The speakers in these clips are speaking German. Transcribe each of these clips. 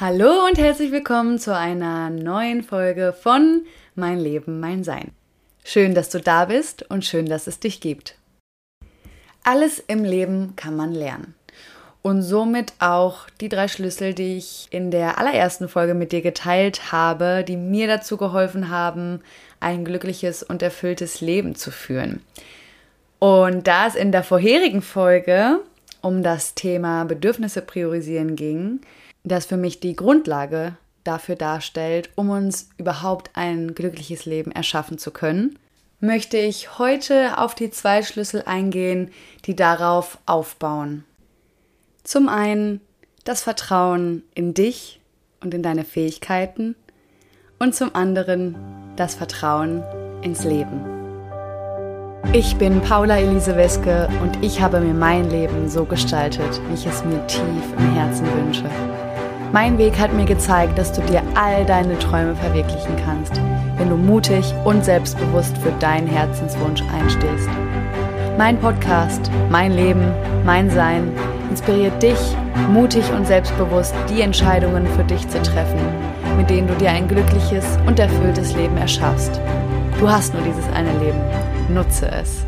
Hallo und herzlich willkommen zu einer neuen Folge von Mein Leben, mein Sein. Schön, dass du da bist und schön, dass es dich gibt. Alles im Leben kann man lernen. Und somit auch die drei Schlüssel, die ich in der allerersten Folge mit dir geteilt habe, die mir dazu geholfen haben, ein glückliches und erfülltes Leben zu führen. Und da es in der vorherigen Folge um das Thema Bedürfnisse priorisieren ging, das für mich die Grundlage dafür darstellt, um uns überhaupt ein glückliches Leben erschaffen zu können, möchte ich heute auf die zwei Schlüssel eingehen, die darauf aufbauen. Zum einen das Vertrauen in dich und in deine Fähigkeiten und zum anderen das Vertrauen ins Leben. Ich bin Paula Elise Weske und ich habe mir mein Leben so gestaltet, wie ich es mir tief im Herzen wünsche. Mein Weg hat mir gezeigt, dass du dir all deine Träume verwirklichen kannst, wenn du mutig und selbstbewusst für deinen Herzenswunsch einstehst. Mein Podcast, mein Leben, mein Sein inspiriert dich, mutig und selbstbewusst die Entscheidungen für dich zu treffen, mit denen du dir ein glückliches und erfülltes Leben erschaffst. Du hast nur dieses eine Leben. Nutze es.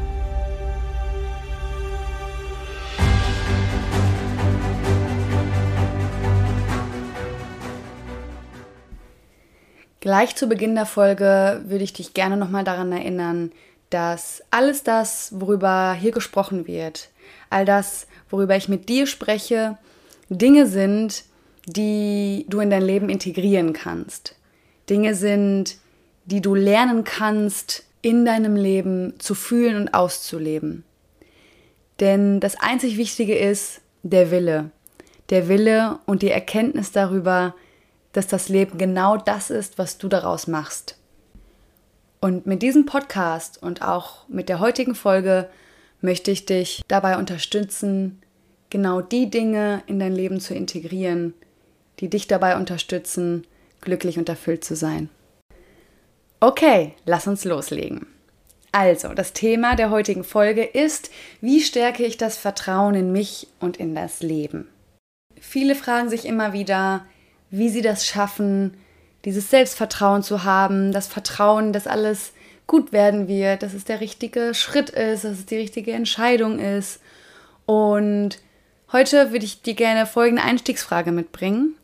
Gleich zu Beginn der Folge würde ich dich gerne nochmal daran erinnern, dass alles das, worüber hier gesprochen wird, all das, worüber ich mit dir spreche, Dinge sind, die du in dein Leben integrieren kannst. Dinge sind, die du lernen kannst, in deinem Leben zu fühlen und auszuleben. Denn das einzig Wichtige ist der Wille. Der Wille und die Erkenntnis darüber, dass das Leben genau das ist, was du daraus machst. Und mit diesem Podcast und auch mit der heutigen Folge möchte ich dich dabei unterstützen, genau die Dinge in dein Leben zu integrieren, die dich dabei unterstützen, glücklich und erfüllt zu sein. Okay, lass uns loslegen. Also, das Thema der heutigen Folge ist, wie stärke ich das Vertrauen in mich und in das Leben? Viele fragen sich immer wieder, wie sie das schaffen, dieses Selbstvertrauen zu haben, das Vertrauen, dass alles gut werden wird, dass es der richtige Schritt ist, dass es die richtige Entscheidung ist. Und heute würde ich dir gerne folgende Einstiegsfrage mitbringen.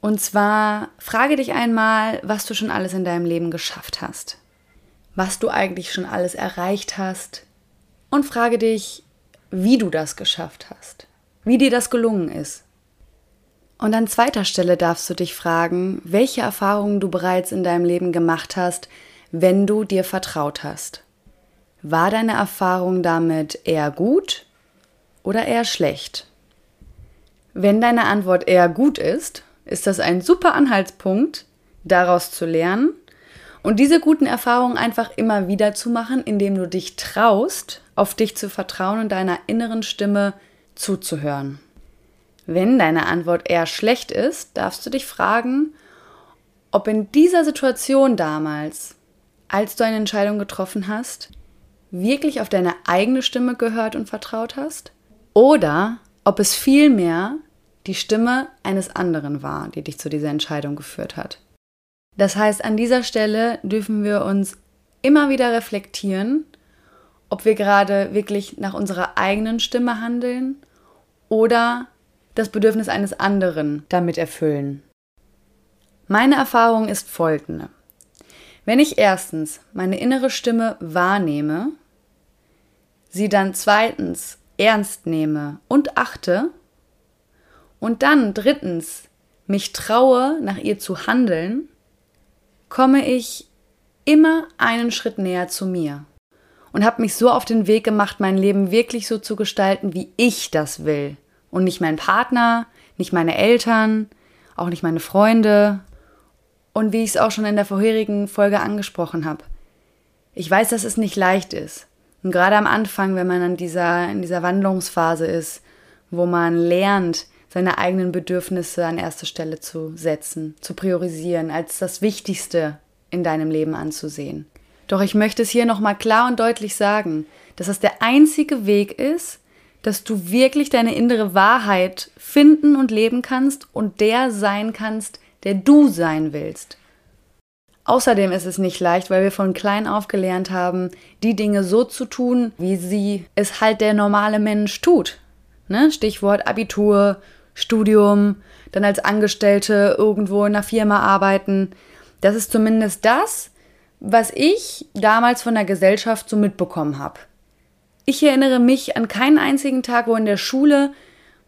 Und zwar frage dich einmal, was du schon alles in deinem Leben geschafft hast. Was du eigentlich schon alles erreicht hast. Und frage dich, wie du das geschafft hast. Wie dir das gelungen ist. Und an zweiter Stelle darfst du dich fragen, welche Erfahrungen du bereits in deinem Leben gemacht hast, wenn du dir vertraut hast. War deine Erfahrung damit eher gut oder eher schlecht? Wenn deine Antwort eher gut ist, ist das ein super Anhaltspunkt, daraus zu lernen und diese guten Erfahrungen einfach immer wieder zu machen, indem du dich traust, auf dich zu vertrauen und deiner inneren Stimme zuzuhören. Wenn deine Antwort eher schlecht ist, darfst du dich fragen, ob in dieser Situation damals, als du eine Entscheidung getroffen hast, wirklich auf deine eigene Stimme gehört und vertraut hast? Oder ob es vielmehr die Stimme eines anderen war, die dich zu dieser Entscheidung geführt hat. Das heißt, an dieser Stelle dürfen wir uns immer wieder reflektieren, ob wir gerade wirklich nach unserer eigenen Stimme handeln oder das Bedürfnis eines anderen damit erfüllen. Meine Erfahrung ist folgende. Wenn ich erstens meine innere Stimme wahrnehme, sie dann zweitens ernst nehme und achte und dann drittens mich traue, nach ihr zu handeln, komme ich immer einen Schritt näher zu mir und habe mich so auf den Weg gemacht, mein Leben wirklich so zu gestalten, wie ich das will und nicht mein Partner, nicht meine Eltern, auch nicht meine Freunde. Und wie ich es auch schon in der vorherigen Folge angesprochen habe. Ich weiß, dass es nicht leicht ist. Und gerade am Anfang, wenn man an dieser, in dieser Wandlungsphase ist, wo man lernt, seine eigenen Bedürfnisse an erste Stelle zu setzen, zu priorisieren, als das Wichtigste in deinem Leben anzusehen. Doch ich möchte es hier nochmal klar und deutlich sagen, dass das der einzige Weg ist, dass du wirklich deine innere Wahrheit finden und leben kannst und der sein kannst, der du sein willst. Außerdem ist es nicht leicht, weil wir von klein auf gelernt haben, die Dinge so zu tun, wie sie es halt der normale Mensch tut. Ne? Stichwort Abitur, Studium, dann als Angestellte irgendwo in einer Firma arbeiten. Das ist zumindest das, was ich damals von der Gesellschaft so mitbekommen habe. Ich erinnere mich an keinen einzigen Tag, wo in der Schule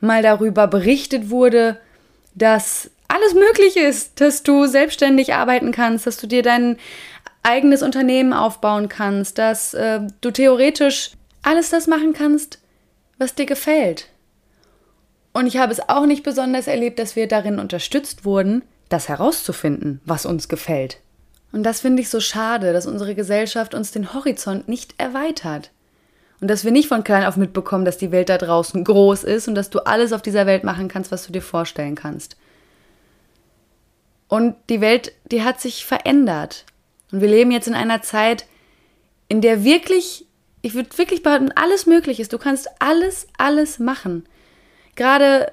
mal darüber berichtet wurde, dass alles möglich ist, dass du selbstständig arbeiten kannst, dass du dir dein eigenes Unternehmen aufbauen kannst, dass äh, du theoretisch alles das machen kannst, was dir gefällt. Und ich habe es auch nicht besonders erlebt, dass wir darin unterstützt wurden, das herauszufinden, was uns gefällt. Und das finde ich so schade, dass unsere Gesellschaft uns den Horizont nicht erweitert. Und dass wir nicht von klein auf mitbekommen, dass die Welt da draußen groß ist und dass du alles auf dieser Welt machen kannst, was du dir vorstellen kannst. Und die Welt, die hat sich verändert. Und wir leben jetzt in einer Zeit, in der wirklich, ich würde wirklich behaupten, alles möglich ist. Du kannst alles, alles machen. Gerade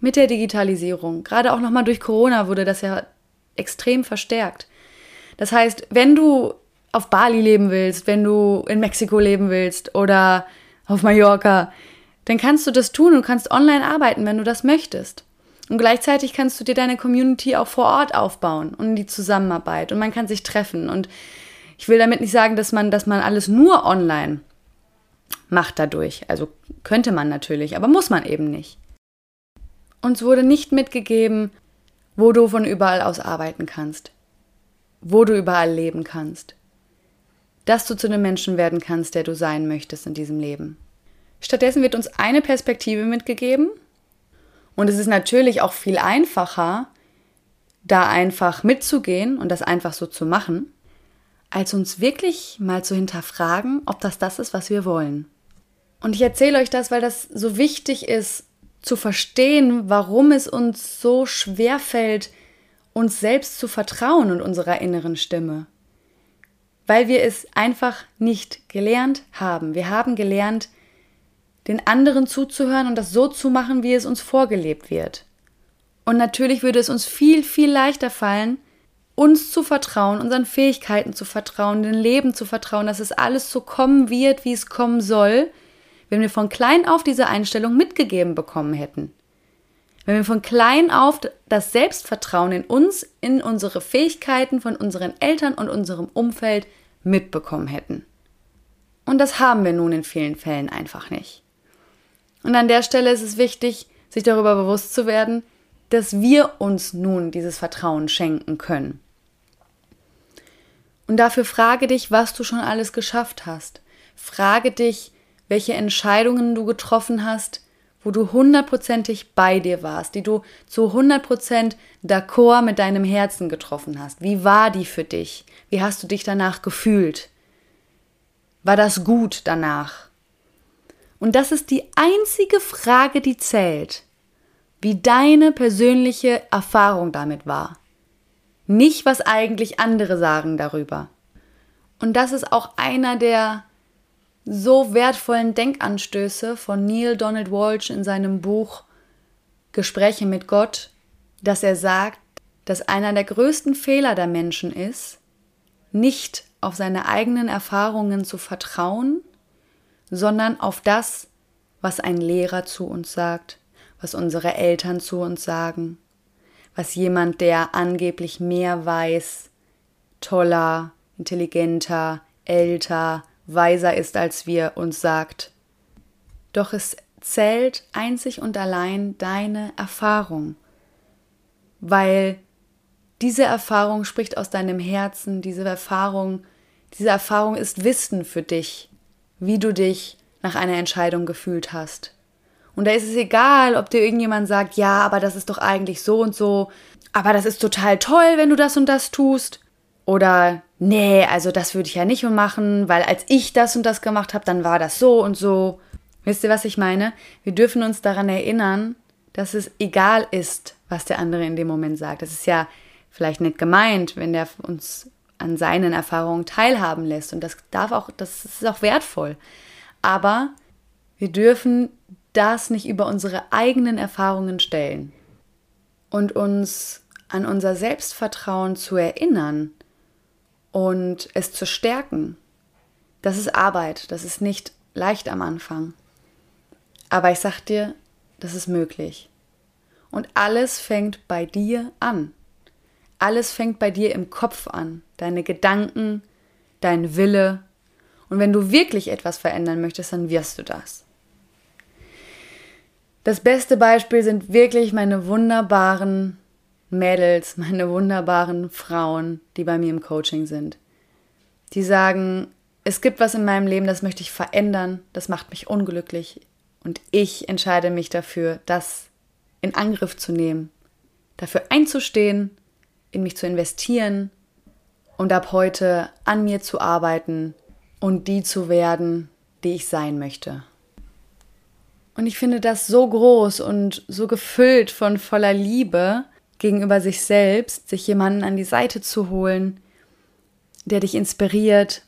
mit der Digitalisierung, gerade auch nochmal durch Corona wurde das ja extrem verstärkt. Das heißt, wenn du auf Bali leben willst, wenn du in Mexiko leben willst oder auf Mallorca, dann kannst du das tun und kannst online arbeiten, wenn du das möchtest. Und gleichzeitig kannst du dir deine Community auch vor Ort aufbauen und die Zusammenarbeit und man kann sich treffen. Und ich will damit nicht sagen, dass man, dass man alles nur online macht dadurch. Also könnte man natürlich, aber muss man eben nicht. Uns wurde nicht mitgegeben, wo du von überall aus arbeiten kannst, wo du überall leben kannst, dass du zu dem Menschen werden kannst, der du sein möchtest in diesem Leben. Stattdessen wird uns eine Perspektive mitgegeben und es ist natürlich auch viel einfacher, da einfach mitzugehen und das einfach so zu machen, als uns wirklich mal zu hinterfragen, ob das das ist, was wir wollen. Und ich erzähle euch das, weil das so wichtig ist, zu verstehen, warum es uns so schwer fällt, uns selbst zu vertrauen und unserer inneren Stimme. Weil wir es einfach nicht gelernt haben. Wir haben gelernt, den anderen zuzuhören und das so zu machen, wie es uns vorgelebt wird. Und natürlich würde es uns viel, viel leichter fallen, uns zu vertrauen, unseren Fähigkeiten zu vertrauen, dem Leben zu vertrauen, dass es alles so kommen wird, wie es kommen soll, wenn wir von klein auf diese Einstellung mitgegeben bekommen hätten. Wenn wir von klein auf das Selbstvertrauen in uns, in unsere Fähigkeiten von unseren Eltern und unserem Umfeld mitbekommen hätten. Und das haben wir nun in vielen Fällen einfach nicht. Und an der Stelle ist es wichtig, sich darüber bewusst zu werden, dass wir uns nun dieses Vertrauen schenken können. Und dafür frage dich, was du schon alles geschafft hast. Frage dich, welche Entscheidungen du getroffen hast, wo du hundertprozentig bei dir warst, die du zu hundertprozent d'accord mit deinem Herzen getroffen hast. Wie war die für dich? Wie hast du dich danach gefühlt? War das gut danach? Und das ist die einzige Frage, die zählt, wie deine persönliche Erfahrung damit war. Nicht, was eigentlich andere sagen darüber. Und das ist auch einer der so wertvollen Denkanstöße von Neil Donald Walsh in seinem Buch Gespräche mit Gott, dass er sagt, dass einer der größten Fehler der Menschen ist, nicht auf seine eigenen Erfahrungen zu vertrauen, sondern auf das, was ein Lehrer zu uns sagt, was unsere Eltern zu uns sagen, was jemand, der angeblich mehr weiß, toller, intelligenter, älter, weiser ist als wir, uns sagt. Doch es zählt einzig und allein deine Erfahrung, weil diese Erfahrung spricht aus deinem Herzen, diese Erfahrung, diese Erfahrung ist Wissen für dich wie du dich nach einer Entscheidung gefühlt hast. Und da ist es egal, ob dir irgendjemand sagt, ja, aber das ist doch eigentlich so und so, aber das ist total toll, wenn du das und das tust. Oder nee, also das würde ich ja nicht machen, weil als ich das und das gemacht habe, dann war das so und so. Wisst ihr, was ich meine? Wir dürfen uns daran erinnern, dass es egal ist, was der andere in dem Moment sagt. Das ist ja vielleicht nicht gemeint, wenn der uns an seinen Erfahrungen teilhaben lässt. Und das darf auch, das ist auch wertvoll. Aber Wir dürfen das nicht über unsere eigenen Erfahrungen stellen und uns an unser Selbstvertrauen zu erinnern und es zu stärken. Das ist Arbeit, das ist nicht leicht am Anfang. Aber ich sag dir, das ist möglich. Und alles fängt bei dir an. Alles fängt bei dir im Kopf an. Deine Gedanken, dein Wille. Und wenn du wirklich etwas verändern möchtest, dann wirst du das. Das beste Beispiel sind wirklich meine wunderbaren Mädels, meine wunderbaren Frauen, die bei mir im Coaching sind. Die sagen, es gibt was in meinem Leben, das möchte ich verändern, das macht mich unglücklich und ich entscheide mich dafür, das in Angriff zu nehmen, dafür einzustehen, in mich zu investieren und ab heute an mir zu arbeiten und die zu werden, die ich sein möchte. Und ich finde das so groß und so gefüllt von voller Liebe gegenüber sich selbst, sich jemanden an die Seite zu holen, der dich inspiriert,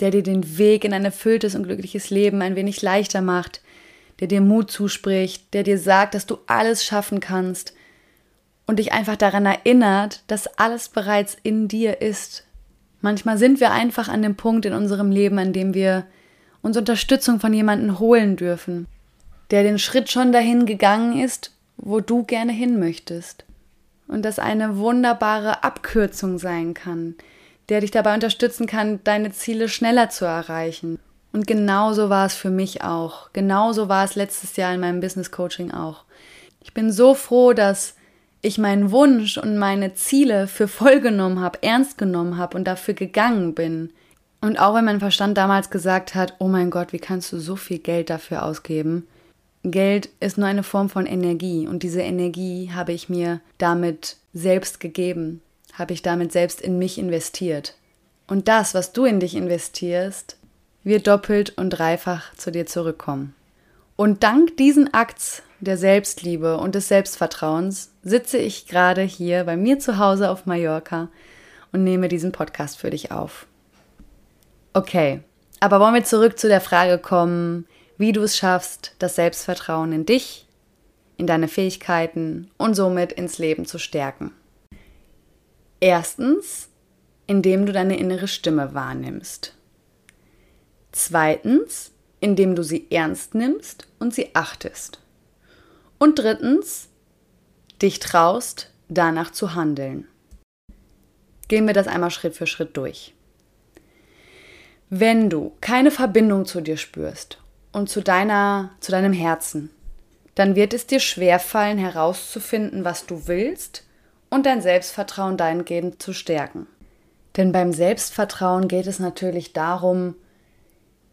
der dir den Weg in ein erfülltes und glückliches Leben ein wenig leichter macht, der dir Mut zuspricht, der dir sagt, dass du alles schaffen kannst und dich einfach daran erinnert, dass alles bereits in dir ist. Manchmal sind wir einfach an dem Punkt in unserem Leben, an dem wir uns Unterstützung von jemandem holen dürfen der den Schritt schon dahin gegangen ist, wo du gerne hin möchtest. Und das eine wunderbare Abkürzung sein kann, der dich dabei unterstützen kann, deine Ziele schneller zu erreichen. Und genauso war es für mich auch. Genauso war es letztes Jahr in meinem Business Coaching auch. Ich bin so froh, dass ich meinen Wunsch und meine Ziele für voll genommen habe, ernst genommen habe und dafür gegangen bin. Und auch wenn mein Verstand damals gesagt hat, oh mein Gott, wie kannst du so viel Geld dafür ausgeben? Geld ist nur eine Form von Energie und diese Energie habe ich mir damit selbst gegeben, habe ich damit selbst in mich investiert. Und das, was du in dich investierst, wird doppelt und dreifach zu dir zurückkommen. Und dank diesen Akts der Selbstliebe und des Selbstvertrauens sitze ich gerade hier bei mir zu Hause auf Mallorca und nehme diesen Podcast für dich auf. Okay, aber wollen wir zurück zu der Frage kommen, wie du es schaffst, das Selbstvertrauen in dich, in deine Fähigkeiten und somit ins Leben zu stärken. Erstens, indem du deine innere Stimme wahrnimmst. Zweitens, indem du sie ernst nimmst und sie achtest. Und drittens, dich traust, danach zu handeln. Gehen wir das einmal Schritt für Schritt durch. Wenn du keine Verbindung zu dir spürst und zu deiner, zu deinem Herzen, dann wird es dir schwerfallen, herauszufinden, was du willst und dein Selbstvertrauen dahingehend zu stärken. Denn beim Selbstvertrauen geht es natürlich darum,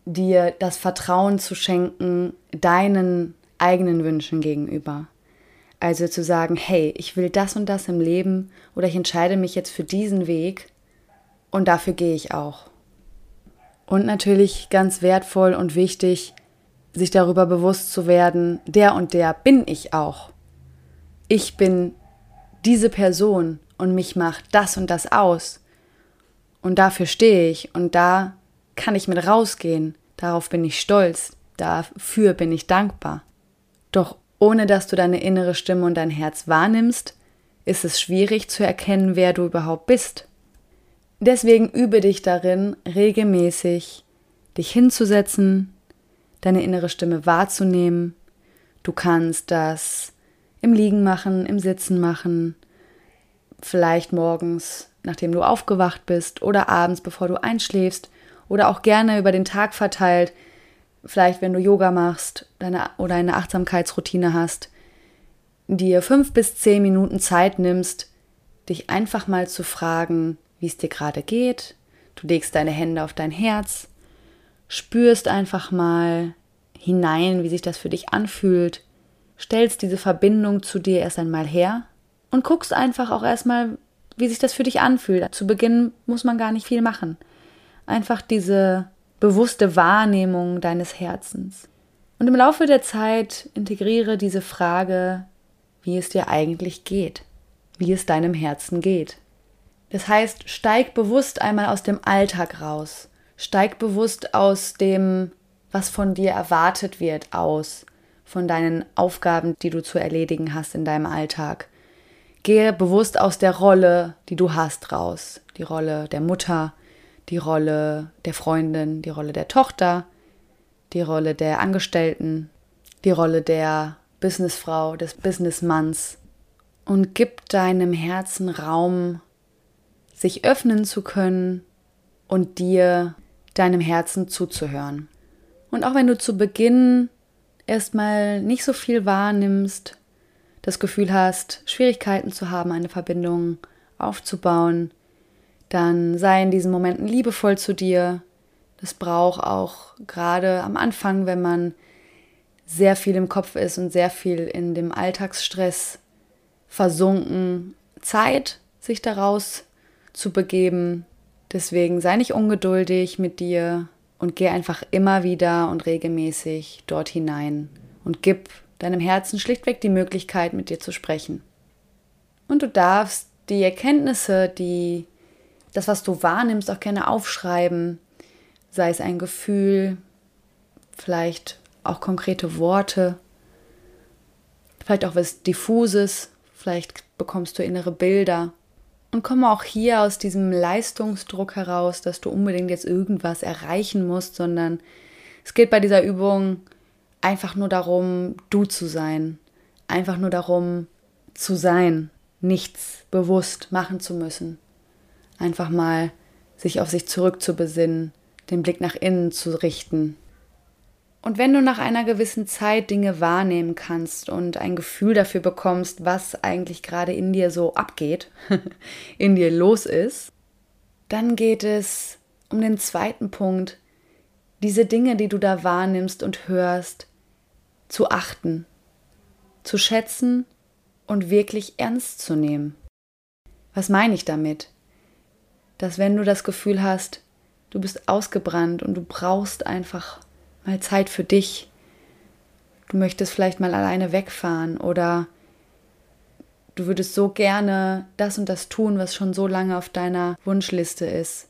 dir das Vertrauen zu schenken deinen eigenen Wünschen gegenüber. Also zu sagen, hey, ich will das und das im Leben oder ich entscheide mich jetzt für diesen Weg und dafür gehe ich auch. Und natürlich ganz wertvoll und wichtig, sich darüber bewusst zu werden, der und der bin ich auch. Ich bin diese Person und mich macht das und das aus. Und dafür stehe ich und da kann ich mit rausgehen. Darauf bin ich stolz. Dafür bin ich dankbar. Doch ohne dass du deine innere Stimme und dein Herz wahrnimmst, ist es schwierig zu erkennen, wer du überhaupt bist. Deswegen übe dich darin, regelmäßig dich hinzusetzen, deine innere Stimme wahrzunehmen. Du kannst das im Liegen machen, im Sitzen machen, vielleicht morgens, nachdem du aufgewacht bist oder abends, bevor du einschläfst oder auch gerne über den Tag verteilt, vielleicht wenn du Yoga machst deine, oder eine Achtsamkeitsroutine hast, dir fünf bis zehn Minuten Zeit nimmst, dich einfach mal zu fragen, wie es dir gerade geht. Du legst deine Hände auf dein Herz spürst einfach mal hinein, wie sich das für dich anfühlt, stellst diese Verbindung zu dir erst einmal her und guckst einfach auch erstmal, wie sich das für dich anfühlt. Zu Beginn muss man gar nicht viel machen. Einfach diese bewusste Wahrnehmung deines Herzens. Und im Laufe der Zeit integriere diese Frage, wie es dir eigentlich geht, wie es deinem Herzen geht. Das heißt, steig bewusst einmal aus dem Alltag raus Steig bewusst aus dem, was von dir erwartet wird, aus, von deinen Aufgaben, die du zu erledigen hast in deinem Alltag. Gehe bewusst aus der Rolle, die du hast, raus. Die Rolle der Mutter, die Rolle der Freundin, die Rolle der Tochter, die Rolle der Angestellten, die Rolle der Businessfrau, des Businessmanns und gib deinem Herzen Raum, sich öffnen zu können und dir deinem Herzen zuzuhören. Und auch wenn du zu Beginn erstmal nicht so viel wahrnimmst, das Gefühl hast, Schwierigkeiten zu haben, eine Verbindung aufzubauen, dann sei in diesen Momenten liebevoll zu dir. Das braucht auch gerade am Anfang, wenn man sehr viel im Kopf ist und sehr viel in dem Alltagsstress versunken, Zeit, sich daraus zu begeben. Deswegen sei nicht ungeduldig mit dir und geh einfach immer wieder und regelmäßig dort hinein und gib deinem Herzen schlichtweg die Möglichkeit, mit dir zu sprechen. Und du darfst die Erkenntnisse, die das, was du wahrnimmst, auch gerne aufschreiben, sei es ein Gefühl, vielleicht auch konkrete Worte, vielleicht auch was Diffuses, vielleicht bekommst du innere Bilder. Und komme auch hier aus diesem Leistungsdruck heraus, dass du unbedingt jetzt irgendwas erreichen musst, sondern es geht bei dieser Übung einfach nur darum, du zu sein. Einfach nur darum, zu sein, nichts bewusst machen zu müssen einfach mal sich auf sich zurückzubesinnen, den Blick nach innen zu richten. Und wenn du nach einer gewissen Zeit Dinge wahrnehmen kannst und ein Gefühl dafür bekommst, was eigentlich gerade in dir so abgeht, in dir los ist, dann geht es um den zweiten Punkt, diese Dinge, die du da wahrnimmst und hörst, zu achten, zu schätzen und wirklich ernst zu nehmen. Was meine ich damit? dass wenn du das Gefühl hast, du bist ausgebrannt und du brauchst einfach mal Zeit für dich, du möchtest vielleicht mal alleine wegfahren oder du würdest so gerne das und das tun, was schon so lange auf deiner Wunschliste ist,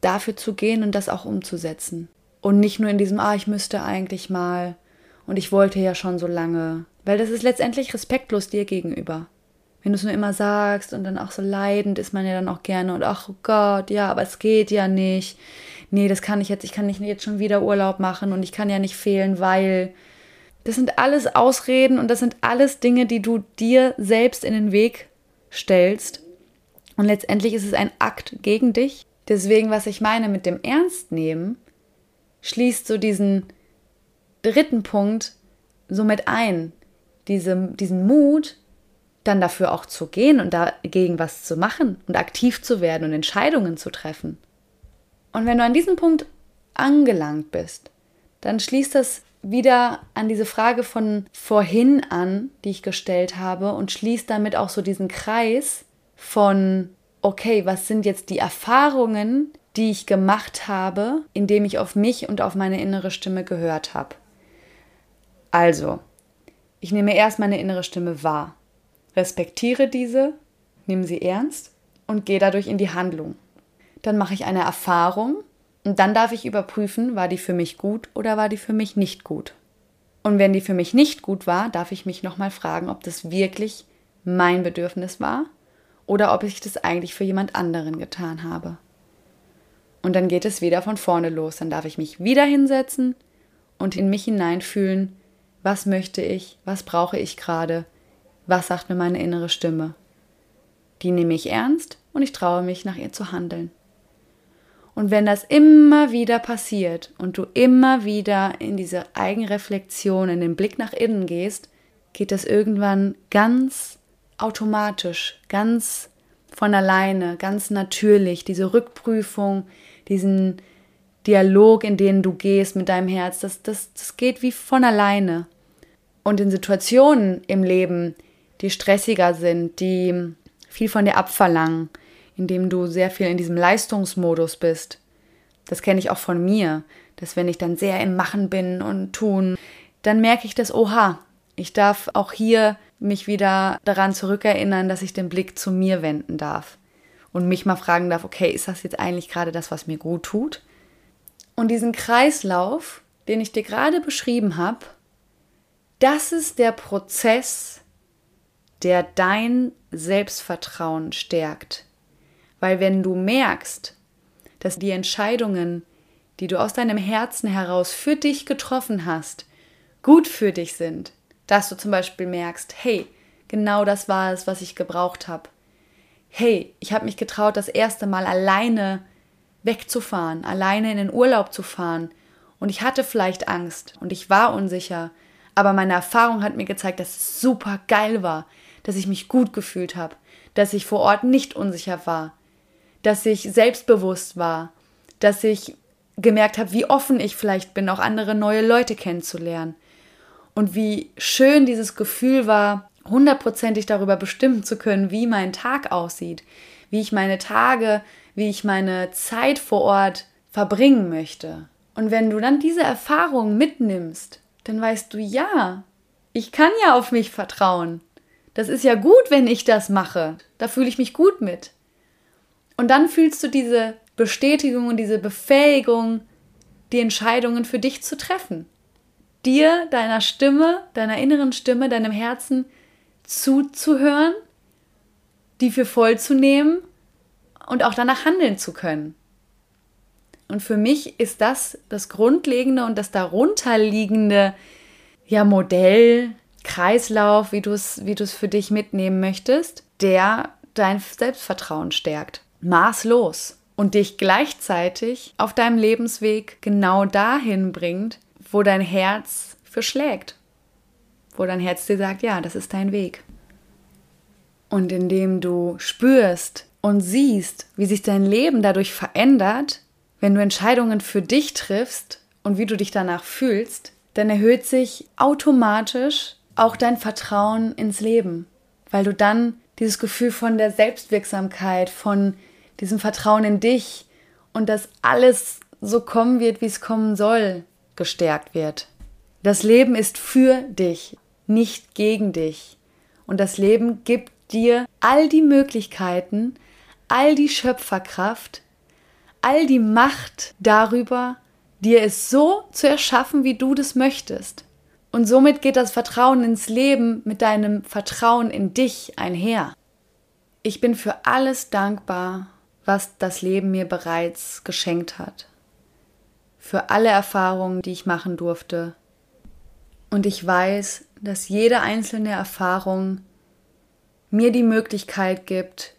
dafür zu gehen und das auch umzusetzen. Und nicht nur in diesem, ah, ich müsste eigentlich mal und ich wollte ja schon so lange, weil das ist letztendlich respektlos dir gegenüber wenn du es nur immer sagst und dann auch so leidend ist man ja dann auch gerne und ach oh Gott, ja, aber es geht ja nicht. Nee, das kann ich jetzt, ich kann nicht jetzt schon wieder Urlaub machen und ich kann ja nicht fehlen, weil das sind alles Ausreden und das sind alles Dinge, die du dir selbst in den Weg stellst. Und letztendlich ist es ein Akt gegen dich. Deswegen, was ich meine mit dem Ernst nehmen, schließt so diesen dritten Punkt so mit ein. Diese, diesen Mut, dann dafür auch zu gehen und dagegen was zu machen und aktiv zu werden und Entscheidungen zu treffen. Und wenn du an diesem Punkt angelangt bist, dann schließt das wieder an diese Frage von vorhin an, die ich gestellt habe, und schließt damit auch so diesen Kreis von, okay, was sind jetzt die Erfahrungen, die ich gemacht habe, indem ich auf mich und auf meine innere Stimme gehört habe. Also, ich nehme erst meine innere Stimme wahr respektiere diese, nehme sie ernst und gehe dadurch in die Handlung. Dann mache ich eine Erfahrung und dann darf ich überprüfen, war die für mich gut oder war die für mich nicht gut. Und wenn die für mich nicht gut war, darf ich mich nochmal fragen, ob das wirklich mein Bedürfnis war oder ob ich das eigentlich für jemand anderen getan habe. Und dann geht es wieder von vorne los. Dann darf ich mich wieder hinsetzen und in mich hineinfühlen, was möchte ich, was brauche ich gerade, was sagt mir meine innere Stimme? Die nehme ich ernst und ich traue mich, nach ihr zu handeln. Und wenn das immer wieder passiert und du immer wieder in diese Eigenreflexion, in den Blick nach innen gehst, geht das irgendwann ganz automatisch, ganz von alleine, ganz natürlich, diese Rückprüfung, diesen Dialog, in den du gehst mit deinem Herz, das, das, das geht wie von alleine. Und in Situationen im Leben, die stressiger sind, die viel von dir abverlangen, indem du sehr viel in diesem Leistungsmodus bist. Das kenne ich auch von mir, dass wenn ich dann sehr im Machen bin und tun, dann merke ich das, oha, ich darf auch hier mich wieder daran zurückerinnern, dass ich den Blick zu mir wenden darf und mich mal fragen darf, okay, ist das jetzt eigentlich gerade das, was mir gut tut? Und diesen Kreislauf, den ich dir gerade beschrieben habe, das ist der Prozess, der dein Selbstvertrauen stärkt. Weil wenn du merkst, dass die Entscheidungen, die du aus deinem Herzen heraus für dich getroffen hast, gut für dich sind, dass du zum Beispiel merkst, hey, genau das war es, was ich gebraucht habe. Hey, ich habe mich getraut, das erste Mal alleine wegzufahren, alleine in den Urlaub zu fahren. Und ich hatte vielleicht Angst und ich war unsicher, aber meine Erfahrung hat mir gezeigt, dass es super geil war, dass ich mich gut gefühlt habe, dass ich vor Ort nicht unsicher war, dass ich selbstbewusst war, dass ich gemerkt habe, wie offen ich vielleicht bin, auch andere neue Leute kennenzulernen. Und wie schön dieses Gefühl war, hundertprozentig darüber bestimmen zu können, wie mein Tag aussieht, wie ich meine Tage, wie ich meine Zeit vor Ort verbringen möchte. Und wenn du dann diese Erfahrung mitnimmst, dann weißt du, ja, ich kann ja auf mich vertrauen. Das ist ja gut, wenn ich das mache. Da fühle ich mich gut mit. Und dann fühlst du diese Bestätigung und diese Befähigung, die Entscheidungen für dich zu treffen. Dir, deiner Stimme, deiner inneren Stimme, deinem Herzen zuzuhören, die für voll zu nehmen und auch danach handeln zu können. Und für mich ist das das grundlegende und das darunterliegende ja, Modell, Kreislauf, wie du es wie für dich mitnehmen möchtest, der dein Selbstvertrauen stärkt. Maßlos und dich gleichzeitig auf deinem Lebensweg genau dahin bringt, wo dein Herz für schlägt. Wo dein Herz dir sagt, ja, das ist dein Weg. Und indem du spürst und siehst, wie sich dein Leben dadurch verändert, wenn du Entscheidungen für dich triffst und wie du dich danach fühlst, dann erhöht sich automatisch auch dein Vertrauen ins Leben, weil du dann dieses Gefühl von der Selbstwirksamkeit, von diesem Vertrauen in dich und dass alles so kommen wird, wie es kommen soll, gestärkt wird. Das Leben ist für dich, nicht gegen dich. Und das Leben gibt dir all die Möglichkeiten, all die Schöpferkraft, all die Macht darüber, dir es so zu erschaffen, wie du das möchtest. Und somit geht das Vertrauen ins Leben mit deinem Vertrauen in dich einher. Ich bin für alles dankbar, was das Leben mir bereits geschenkt hat. Für alle Erfahrungen, die ich machen durfte. Und ich weiß, dass jede einzelne Erfahrung mir die Möglichkeit gibt,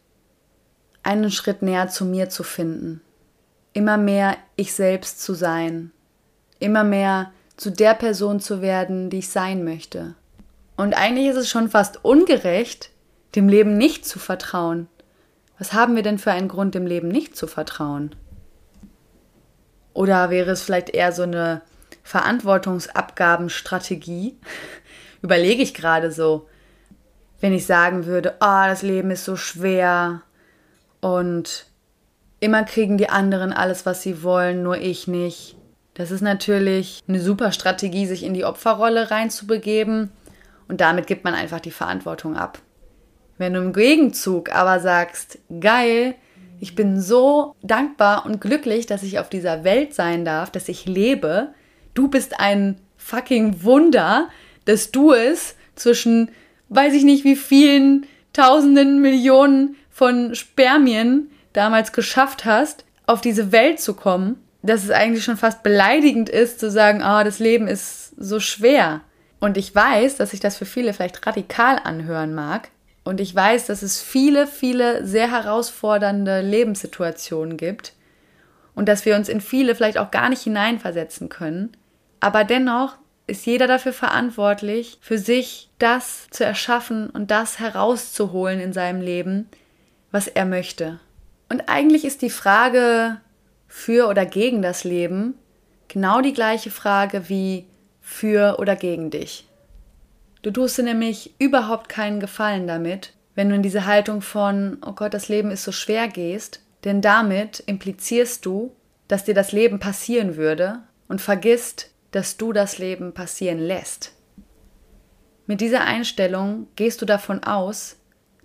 einen Schritt näher zu mir zu finden immer mehr ich selbst zu sein, immer mehr zu der Person zu werden, die ich sein möchte. Und eigentlich ist es schon fast ungerecht, dem Leben nicht zu vertrauen. Was haben wir denn für einen Grund, dem Leben nicht zu vertrauen? Oder wäre es vielleicht eher so eine Verantwortungsabgabenstrategie? Überlege ich gerade so. Wenn ich sagen würde, oh, das Leben ist so schwer und Immer kriegen die anderen alles, was sie wollen, nur ich nicht. Das ist natürlich eine super Strategie, sich in die Opferrolle reinzubegeben und damit gibt man einfach die Verantwortung ab. Wenn du im Gegenzug aber sagst, geil, ich bin so dankbar und glücklich, dass ich auf dieser Welt sein darf, dass ich lebe, du bist ein fucking Wunder, dass du es zwischen, weiß ich nicht wie vielen Tausenden, Millionen von Spermien damals geschafft hast, auf diese Welt zu kommen, dass es eigentlich schon fast beleidigend ist, zu sagen, ah, oh, das Leben ist so schwer. Und ich weiß, dass sich das für viele vielleicht radikal anhören mag. Und ich weiß, dass es viele, viele sehr herausfordernde Lebenssituationen gibt. Und dass wir uns in viele vielleicht auch gar nicht hineinversetzen können. Aber dennoch ist jeder dafür verantwortlich, für sich das zu erschaffen und das herauszuholen in seinem Leben, was er möchte. Und eigentlich ist die Frage für oder gegen das Leben genau die gleiche Frage wie für oder gegen dich. Du tust dir nämlich überhaupt keinen Gefallen damit, wenn du in diese Haltung von, oh Gott, das Leben ist so schwer gehst, denn damit implizierst du, dass dir das Leben passieren würde und vergisst, dass du das Leben passieren lässt. Mit dieser Einstellung gehst du davon aus,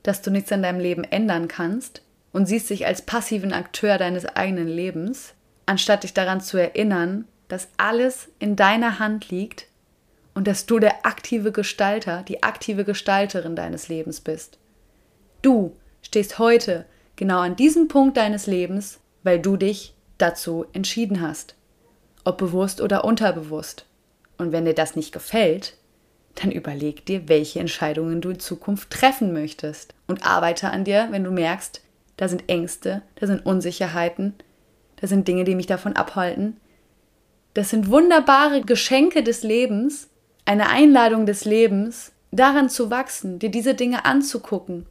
dass du nichts an deinem Leben ändern kannst und siehst dich als passiven Akteur deines eigenen Lebens, anstatt dich daran zu erinnern, dass alles in deiner Hand liegt und dass du der aktive Gestalter, die aktive Gestalterin deines Lebens bist. Du stehst heute genau an diesem Punkt deines Lebens, weil du dich dazu entschieden hast. Ob bewusst oder unterbewusst. Und wenn dir das nicht gefällt, dann überleg dir, welche Entscheidungen du in Zukunft treffen möchtest. Und arbeite an dir, wenn du merkst, da sind Ängste, da sind Unsicherheiten, da sind Dinge, die mich davon abhalten. Das sind wunderbare Geschenke des Lebens, eine Einladung des Lebens, daran zu wachsen, dir diese Dinge anzugucken.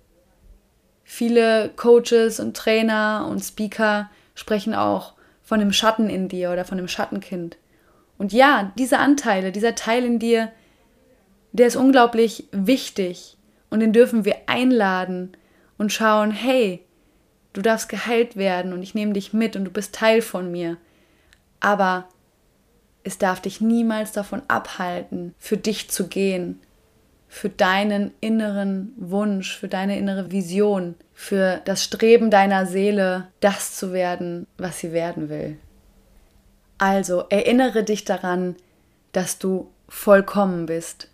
Viele Coaches und Trainer und Speaker sprechen auch von dem Schatten in dir oder von dem Schattenkind. Und ja, diese Anteile, dieser Teil in dir, der ist unglaublich wichtig und den dürfen wir einladen und schauen, hey, du darfst geheilt werden und ich nehme dich mit und du bist Teil von mir. Aber es darf dich niemals davon abhalten, für dich zu gehen, für deinen inneren Wunsch, für deine innere Vision, für das Streben deiner Seele, das zu werden, was sie werden will. Also erinnere dich daran, dass du vollkommen bist,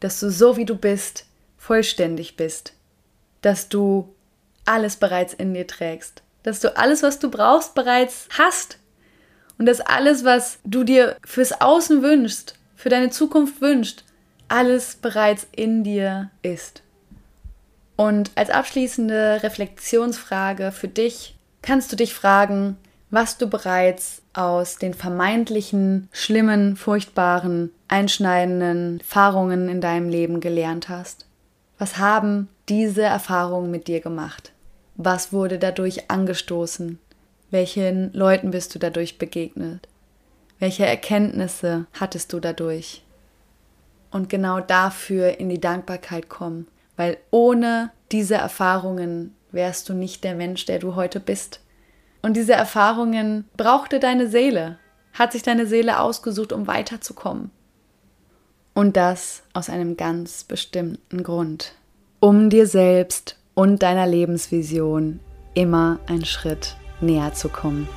dass du so wie du bist, vollständig bist, dass du alles bereits in dir trägst, dass du alles, was du brauchst, bereits hast und dass alles, was du dir fürs Außen wünschst, für deine Zukunft wünschst, alles bereits in dir ist. Und als abschließende Reflexionsfrage für dich kannst du dich fragen, was du bereits aus den vermeintlichen, schlimmen, furchtbaren, einschneidenden Erfahrungen in deinem Leben gelernt hast. Was haben diese Erfahrungen mit dir gemacht? Was wurde dadurch angestoßen? Welchen Leuten bist du dadurch begegnet? Welche Erkenntnisse hattest du dadurch? Und genau dafür in die Dankbarkeit kommen, weil ohne diese Erfahrungen wärst du nicht der Mensch, der du heute bist. Und diese Erfahrungen brauchte deine Seele, hat sich deine Seele ausgesucht, um weiterzukommen. Und das aus einem ganz bestimmten Grund, um dir selbst und deiner Lebensvision immer einen Schritt näher zu kommen.